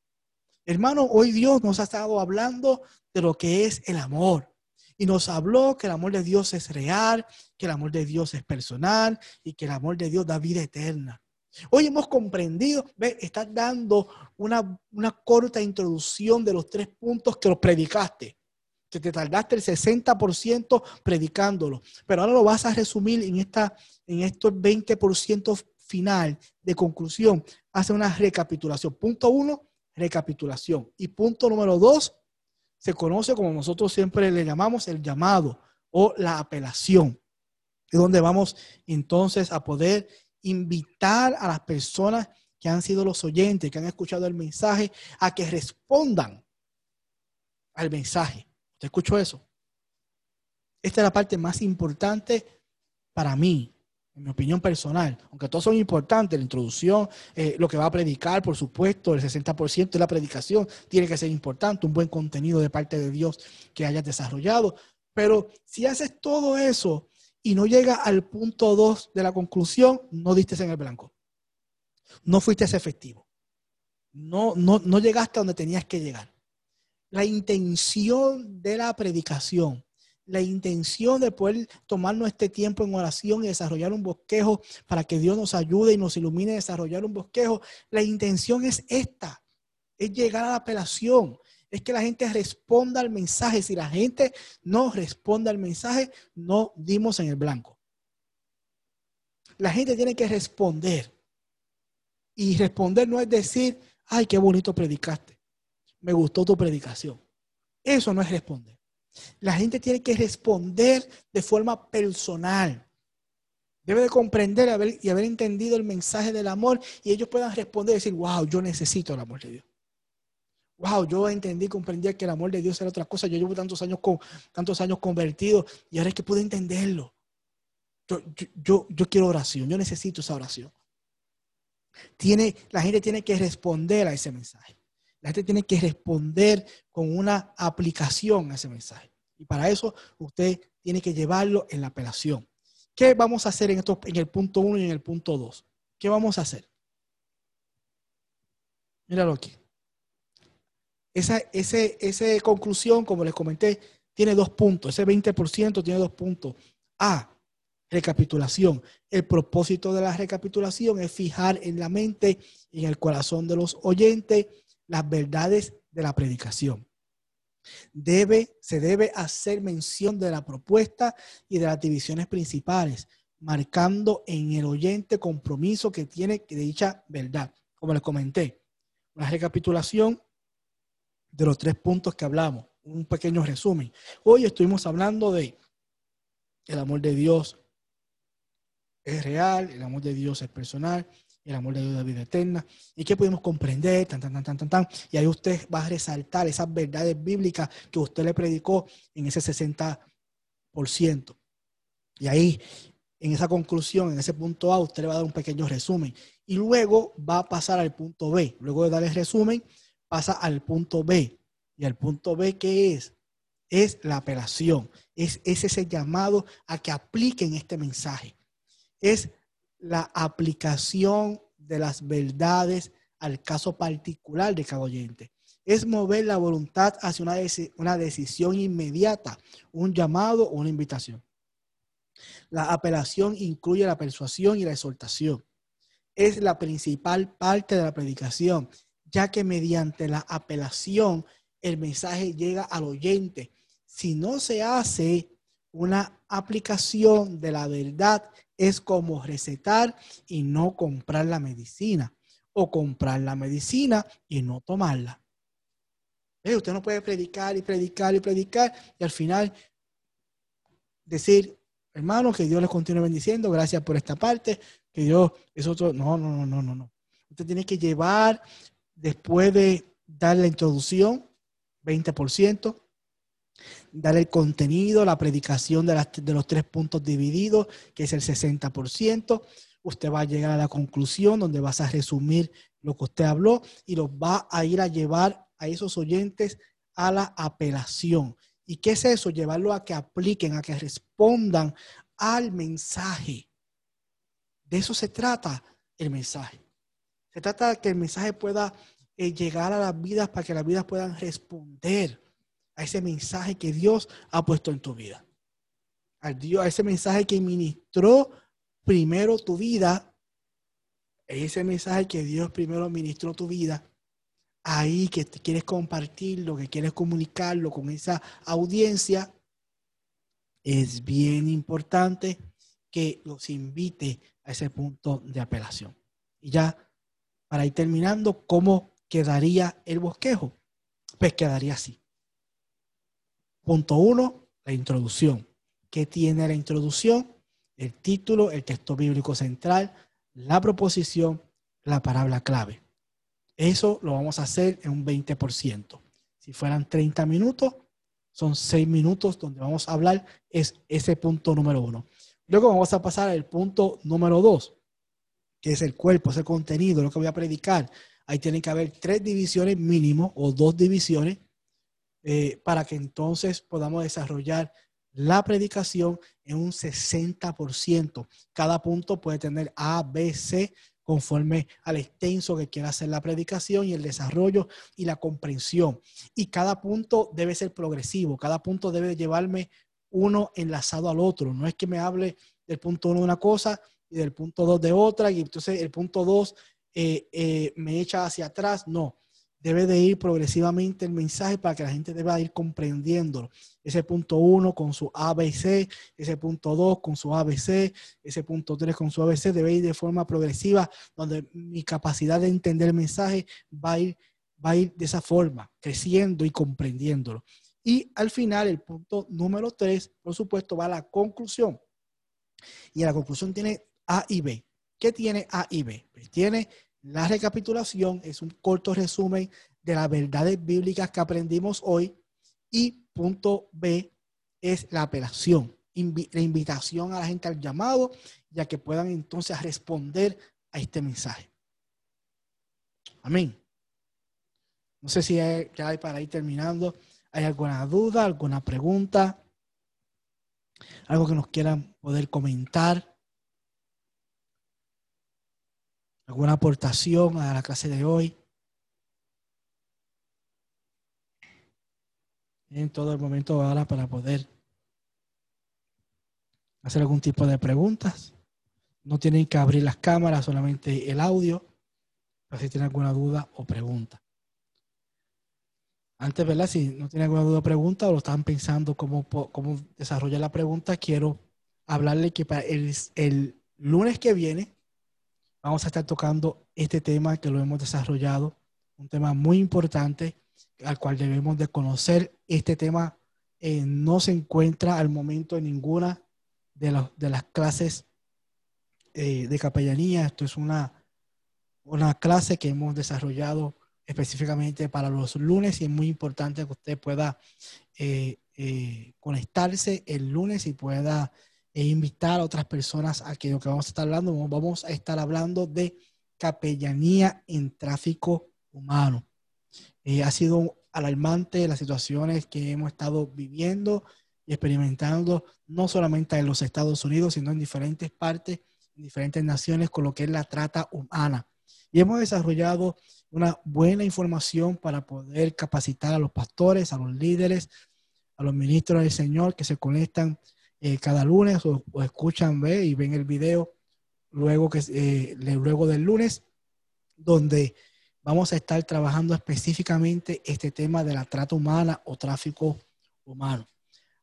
Hermano, hoy Dios nos ha estado hablando de lo que es el amor y nos habló que el amor de Dios es real, que el amor de Dios es personal y que el amor de Dios da vida eterna. Hoy hemos comprendido, ve, estás dando una, una corta introducción de los tres puntos que los predicaste, que te tardaste el 60% predicándolo, pero ahora lo vas a resumir en, esta, en estos 20% final de conclusión. Hace una recapitulación. Punto uno, recapitulación. Y punto número dos, se conoce como nosotros siempre le llamamos el llamado o la apelación, es donde vamos entonces a poder invitar a las personas que han sido los oyentes, que han escuchado el mensaje, a que respondan al mensaje. ¿Usted escuchó eso? Esta es la parte más importante para mí, en mi opinión personal, aunque todos son importantes, la introducción, eh, lo que va a predicar, por supuesto, el 60% de la predicación tiene que ser importante, un buen contenido de parte de Dios que hayas desarrollado. Pero si haces todo eso y no llega al punto 2 de la conclusión, no diste en el blanco. No fuiste efectivo. No, no, no llegaste a donde tenías que llegar. La intención de la predicación la intención de poder tomarnos este tiempo en oración y desarrollar un bosquejo para que Dios nos ayude y nos ilumine a desarrollar un bosquejo. La intención es esta, es llegar a la apelación, es que la gente responda al mensaje. Si la gente no responde al mensaje, no dimos en el blanco. La gente tiene que responder. Y responder no es decir, ay, qué bonito predicaste. Me gustó tu predicación. Eso no es responder. La gente tiene que responder de forma personal. Debe de comprender y haber entendido el mensaje del amor y ellos puedan responder y decir, wow, yo necesito el amor de Dios. wow, yo entendí, comprendí que el amor de Dios era otra cosa. Yo llevo tantos años, con, tantos años convertido y ahora es que pude entenderlo. Yo, yo, yo, quiero oración, yo necesito esa oración. Tiene, la gente tiene que responder a ese mensaje. La gente tiene que responder con una aplicación a ese mensaje. Y para eso usted tiene que llevarlo en la apelación. ¿Qué vamos a hacer en, esto, en el punto 1 y en el punto 2? ¿Qué vamos a hacer? Míralo aquí. Esa, ese, conclusión, como les comenté, tiene dos puntos. Ese 20% tiene dos puntos. A, recapitulación. El propósito de la recapitulación es fijar en la mente y en el corazón de los oyentes las verdades de la predicación. Debe, se debe hacer mención de la propuesta y de las divisiones principales, marcando en el oyente compromiso que tiene de dicha verdad. Como les comenté, una recapitulación de los tres puntos que hablamos, un pequeño resumen. Hoy estuvimos hablando de el amor de Dios es real, el amor de Dios es personal, el amor de Dios es vida eterna. ¿Y qué podemos comprender? Tan, tan, tan, tan, tan, Y ahí usted va a resaltar esas verdades bíblicas que usted le predicó en ese 60%. Y ahí, en esa conclusión, en ese punto A, usted le va a dar un pequeño resumen. Y luego va a pasar al punto B. Luego de dar el resumen, pasa al punto B. Y al punto B, ¿qué es? Es la apelación. Es, es ese llamado a que apliquen este mensaje. Es la aplicación de las verdades al caso particular de cada oyente. Es mover la voluntad hacia una, una decisión inmediata, un llamado o una invitación. La apelación incluye la persuasión y la exhortación. Es la principal parte de la predicación ya que mediante la apelación el mensaje llega al oyente. Si no se hace una aplicación de la verdad, es como recetar y no comprar la medicina, o comprar la medicina y no tomarla. Usted no puede predicar y predicar y predicar y al final decir, hermano, que Dios les continúe bendiciendo, gracias por esta parte, que Dios es otro. No, no, no, no, no, no. Usted tiene que llevar después de dar la introducción, 20%, dar el contenido, la predicación de, de los tres puntos divididos, que es el 60%, usted va a llegar a la conclusión donde vas a resumir lo que usted habló y los va a ir a llevar a esos oyentes a la apelación. ¿Y qué es eso? Llevarlo a que apliquen, a que respondan al mensaje. De eso se trata el mensaje. Se trata de que el mensaje pueda eh, llegar a las vidas para que las vidas puedan responder a ese mensaje que Dios ha puesto en tu vida. Al Dios, a ese mensaje que ministró primero tu vida, ese mensaje que Dios primero ministró tu vida, ahí que quieres compartirlo, que quieres comunicarlo con esa audiencia, es bien importante que los invite a ese punto de apelación. Y ya para ir terminando, ¿cómo quedaría el bosquejo? Pues quedaría así. Punto uno, la introducción. ¿Qué tiene la introducción? El título, el texto bíblico central, la proposición, la palabra clave. Eso lo vamos a hacer en un 20%. Si fueran 30 minutos, son 6 minutos donde vamos a hablar es ese punto número uno. Luego vamos a pasar al punto número dos, que es el cuerpo, ese contenido, lo que voy a predicar. Ahí tienen que haber tres divisiones mínimo o dos divisiones eh, para que entonces podamos desarrollar la predicación en un 60%. Cada punto puede tener A, B, C conforme al extenso que quiera hacer la predicación y el desarrollo y la comprensión. Y cada punto debe ser progresivo, cada punto debe llevarme uno enlazado al otro. No es que me hable del punto uno de una cosa y del punto 2 de otra, y entonces el punto 2 eh, eh, me echa hacia atrás. No, debe de ir progresivamente el mensaje para que la gente deba ir comprendiéndolo. Ese punto 1 con su ABC, ese punto 2 con su ABC, ese punto 3 con su ABC, debe ir de forma progresiva, donde mi capacidad de entender el mensaje va a ir, va a ir de esa forma, creciendo y comprendiéndolo. Y al final, el punto número 3, por supuesto, va a la conclusión. Y la conclusión tiene a y B. ¿Qué tiene A y B? Pues tiene la recapitulación, es un corto resumen de las verdades bíblicas que aprendimos hoy. Y punto B es la apelación, la invitación a la gente al llamado, ya que puedan entonces responder a este mensaje. Amén. No sé si ya hay para ir terminando. ¿Hay alguna duda, alguna pregunta? Algo que nos quieran poder comentar. ¿Alguna aportación a la clase de hoy? En todo el momento ahora para poder hacer algún tipo de preguntas. No tienen que abrir las cámaras, solamente el audio, para si tienen alguna duda o pregunta. Antes, ¿verdad? Si no tienen alguna duda o pregunta o lo están pensando cómo, cómo desarrollar la pregunta, quiero hablarle que para el, el lunes que viene vamos a estar tocando este tema que lo hemos desarrollado, un tema muy importante al cual debemos de conocer. Este tema eh, no se encuentra al momento en ninguna de, de las clases eh, de capellanía. Esto es una, una clase que hemos desarrollado específicamente para los lunes y es muy importante que usted pueda eh, eh, conectarse el lunes y pueda eh, invitar a otras personas a que lo que vamos a estar hablando, vamos a estar hablando de capellanía en tráfico humano. ha sido alarmante las situaciones que hemos estado viviendo y experimentando, no solamente en los Estados Unidos, sino en diferentes partes, en diferentes naciones, con lo que es la trata humana. Y hemos desarrollado una buena información para poder capacitar a los pastores, a los líderes, a los ministros del Señor que se conectan eh, cada lunes o, escuchan ve, y ven el video luego, que, eh, luego del lunes, donde vamos a estar trabajando específicamente este tema de la trata humana o tráfico humano.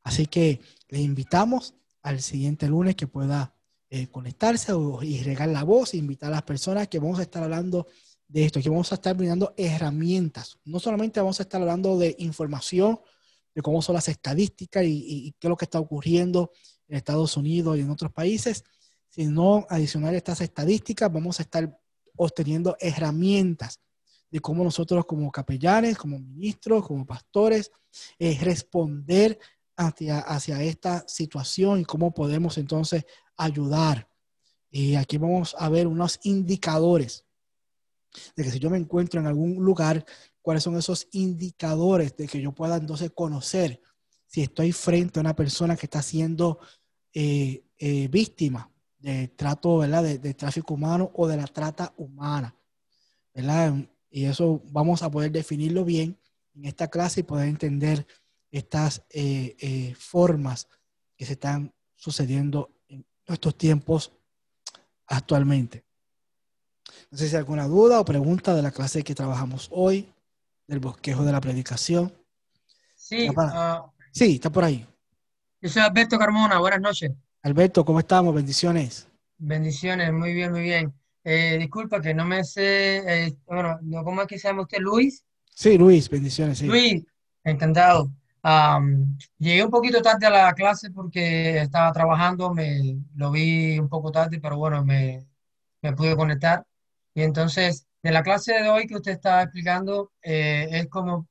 Así que le invitamos al siguiente lunes que pueda eh, conectarse y regar la voz, e invitar a las personas que vamos a estar hablando de esto, que vamos a estar brindando herramientas. No solamente vamos a estar hablando de información, de cómo son las estadísticas y, qué es lo que está ocurriendo en Estados Unidos y en otros países, sino adicional a estas estadísticas, vamos a estar obteniendo herramientas de cómo nosotros como capellanes, como ministros, como pastores, eh, responder hacia, hacia esta situación y cómo podemos entonces ayudar. Y aquí vamos a ver unos indicadores de que si yo me encuentro en algún lugar, cuáles son esos indicadores de que yo pueda entonces conocer si estoy frente a una persona que está siendo eh, eh, víctima de trato, ¿verdad? De, tráfico humano o de la trata humana, ¿verdad? Y eso vamos a poder definirlo bien en esta clase y poder entender estas eh, formas que se están sucediendo en estos tiempos actualmente. No sé si hay alguna duda o pregunta de la clase que trabajamos hoy, del bosquejo de la predicación. Sí, ah, sí, está por ahí. Yo soy Alberto Carmona, buenas noches. Alberto, ¿cómo estamos? Bendiciones. Bendiciones, muy bien, muy bien. Eh, disculpa que no me sé, eh, bueno, ¿cómo es que se llama usted? ¿Luis? Sí, Luis, bendiciones. Sí. Luis, encantado. llegué un poquito tarde a la clase porque estaba trabajando, me lo vi un poco tarde, pero bueno, me, me pude conectar. Y entonces, de la clase de hoy que usted está explicando, eh, es como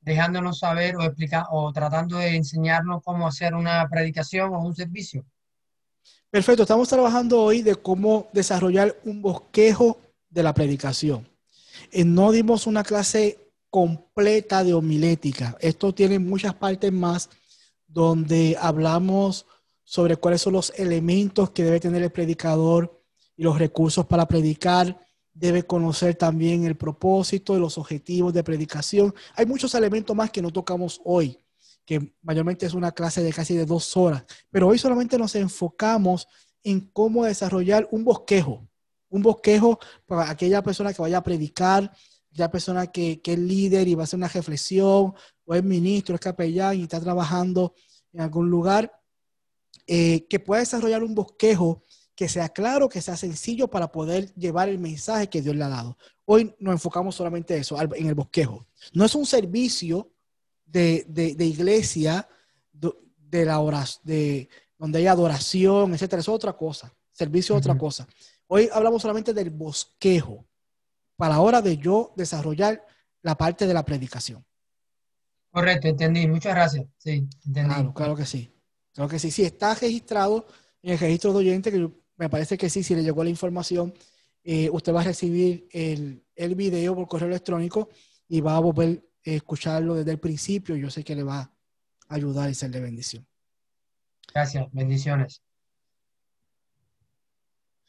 dejándonos saber o, explicar, o tratando de enseñarnos cómo hacer una predicación o un servicio. Perfecto, estamos trabajando hoy de cómo desarrollar un bosquejo de la predicación. Eh, no dimos una clase completa de homilética. Esto tiene muchas partes más donde hablamos sobre cuáles son los elementos que debe tener el predicador y los recursos para predicar debe conocer también el propósito y los objetivos de predicación. Hay muchos elementos más que no tocamos hoy, que mayormente es una clase de casi de dos horas, pero hoy solamente nos enfocamos en cómo desarrollar un bosquejo, un bosquejo para aquella persona que vaya a predicar, aquella persona que, es líder y va a hacer una reflexión, o es ministro, es capellán y está trabajando en algún lugar, eh, que pueda desarrollar un bosquejo que sea claro, que sea sencillo para poder llevar el mensaje que Dios le ha dado. Hoy nos enfocamos solamente en eso, en el bosquejo. No es un servicio de, iglesia de la horas, de donde hay adoración, etcétera. es otra cosa. Servicio es otra cosa. Hoy hablamos solamente del bosquejo para ahora de yo desarrollar la parte de la predicación. Correcto, entendí. Muchas gracias. Sí, entendí. Claro, claro que sí. Claro que sí. Si está registrado en el registro de oyente, que me parece que sí, si le llegó la información, eh, usted va a recibir el, el, video por correo electrónico y va a volver a escucharlo desde el principio. Yo sé que le va a ayudar y ser de bendición. Gracias, bendiciones.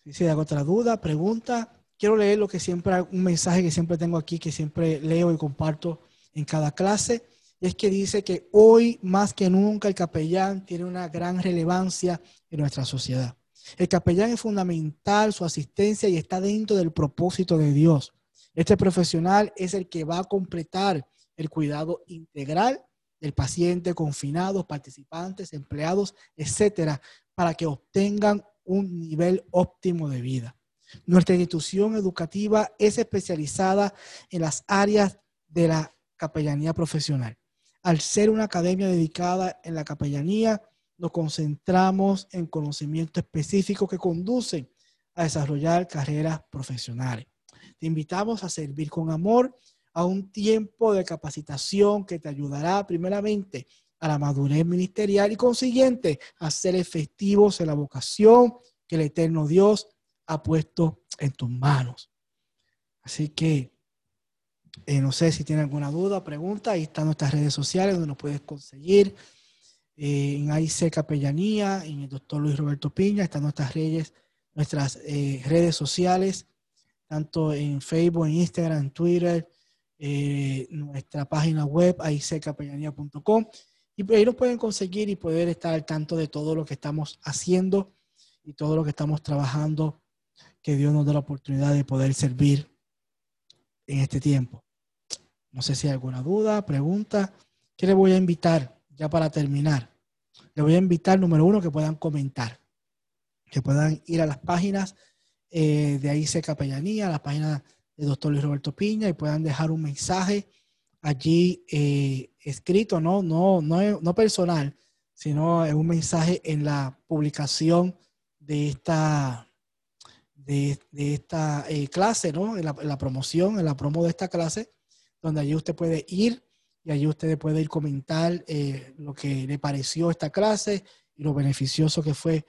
Si se da otra duda, pregunta, quiero leer lo que siempre, un mensaje que siempre tengo aquí, que siempre leo y comparto en cada clase. Y es que dice que hoy más que nunca el capellán tiene una gran relevancia en nuestra sociedad. El capellán es fundamental, su asistencia y está dentro del propósito de Dios. Este profesional es el que va a completar el cuidado integral del paciente, confinados, participantes, empleados, etcétera, para que obtengan un nivel óptimo de vida. Nuestra institución educativa es especializada en las áreas de la capellanía profesional. Al ser una academia dedicada en la capellanía, nos concentramos en conocimientos específicos que conducen a desarrollar carreras profesionales. Te invitamos a servir con amor a un tiempo de capacitación que te ayudará primeramente a la madurez ministerial y consiguiente a ser efectivos en la vocación que el eterno Dios ha puesto en tus manos. Así que eh, no sé si tienen alguna duda, pregunta, ahí están nuestras redes sociales donde nos puedes conseguir. Eh, en AIC Capellanía, en el doctor Luis Roberto Piña, están nuestras redes, nuestras eh, redes sociales, tanto en Facebook, en Instagram, en Twitter, nuestra página web, aicapellanía.com. Y ahí nos pueden conseguir y poder estar al tanto de todo lo que estamos haciendo y todo lo que estamos trabajando que Dios nos dé la oportunidad de poder servir en este tiempo. No sé si hay alguna duda, pregunta. ¿Qué le voy a invitar ya para terminar? Le voy a invitar, número uno, que puedan comentar, que puedan ir a las páginas eh, de AIC Capellanía, a las páginas de doctor Luis Roberto Piña y puedan dejar un mensaje allí eh, escrito, no, no, no, no personal, sino un mensaje en la publicación de esta, de, esta eh, clase, ¿no? En la, promoción, en la promo de esta clase, donde allí usted puede ir y allí usted puede ir comentar eh, lo que le pareció esta clase y lo beneficioso que fue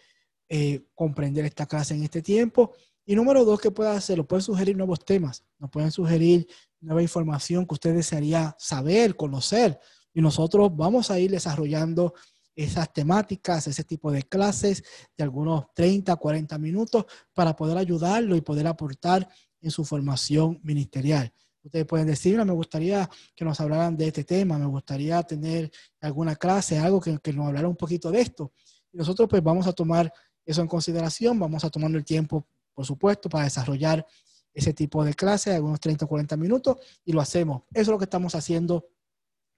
eh, comprender esta clase en este tiempo. Y número dos, ¿qué puede hacer? Lo pueden sugerir nuevos temas, nos pueden sugerir nueva información que usted desearía saber, conocer. Y nosotros vamos a ir desarrollando esas temáticas, ese tipo de clases de algunos 30, 40 minutos para poder ayudarlo y poder aportar en su formación ministerial. Ustedes pueden decir, me gustaría que nos hablaran de este tema, me gustaría tener alguna clase, algo que, que nos hablara un poquito de esto. Nosotros pues vamos a tomar eso en consideración, vamos a tomar el tiempo, por supuesto, para desarrollar ese tipo de clase, algunos 30 o 40 minutos, y lo hacemos. Eso es lo que estamos haciendo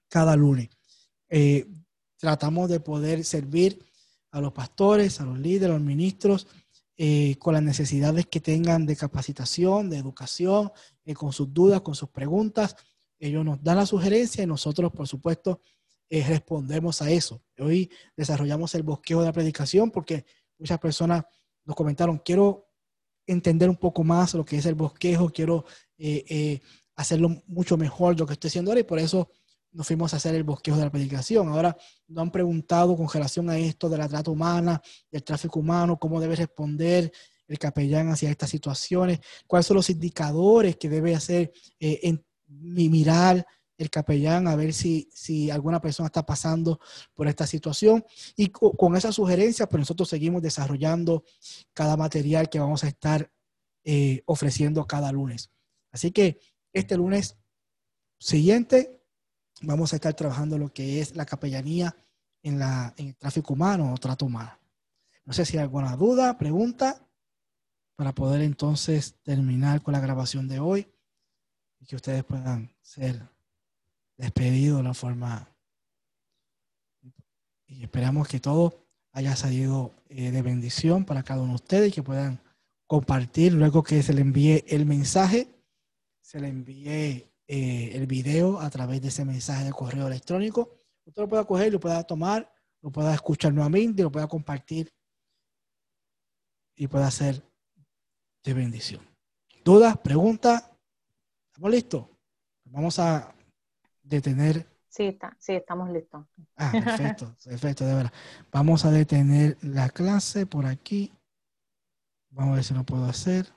cada lunes. Eh, tratamos de poder servir a los pastores, a los líderes, a los ministros, eh, con las necesidades que tengan de capacitación, de educación, eh, con sus dudas, con sus preguntas. Ellos nos dan la sugerencia y nosotros, por supuesto, eh, respondemos a eso. Hoy desarrollamos el bosquejo de la predicación porque muchas personas nos comentaron, quiero entender un poco más lo que es el bosquejo, quiero hacerlo mucho mejor lo que estoy haciendo ahora y por eso nos fuimos a hacer el bosquejo de la predicación. Ahora nos han preguntado con relación a esto de la trata humana, del tráfico humano, cómo debe responder el capellán hacia estas situaciones, cuáles son los indicadores que debe hacer eh, en, mirar el capellán a ver si, si alguna persona está pasando por esta situación. Y con, esa sugerencia, pues nosotros seguimos desarrollando cada material que vamos a estar eh, ofreciendo cada lunes. Así que este lunes siguiente vamos a estar trabajando lo que es la capellanía en, la, en el tráfico humano o trato humano. No sé si hay alguna duda, pregunta, para poder entonces terminar con la grabación de hoy y que ustedes puedan ser despedidos de la forma. Y esperamos que todo haya salido eh, de bendición para cada uno de ustedes y que puedan compartir luego que se le envíe el mensaje, se le envíe eh, el video a través de ese mensaje de correo electrónico. Usted lo pueda coger, lo pueda tomar, lo pueda escuchar nuevamente, lo pueda compartir y pueda ser de bendición. ¿Dudas? ¿Preguntas? ¿Estamos listos? Vamos a detener. Sí, está, sí, estamos listos. Ah, perfecto, *laughs* perfecto, de verdad. Vamos a detener la clase por aquí. Vamos a ver si lo puedo hacer.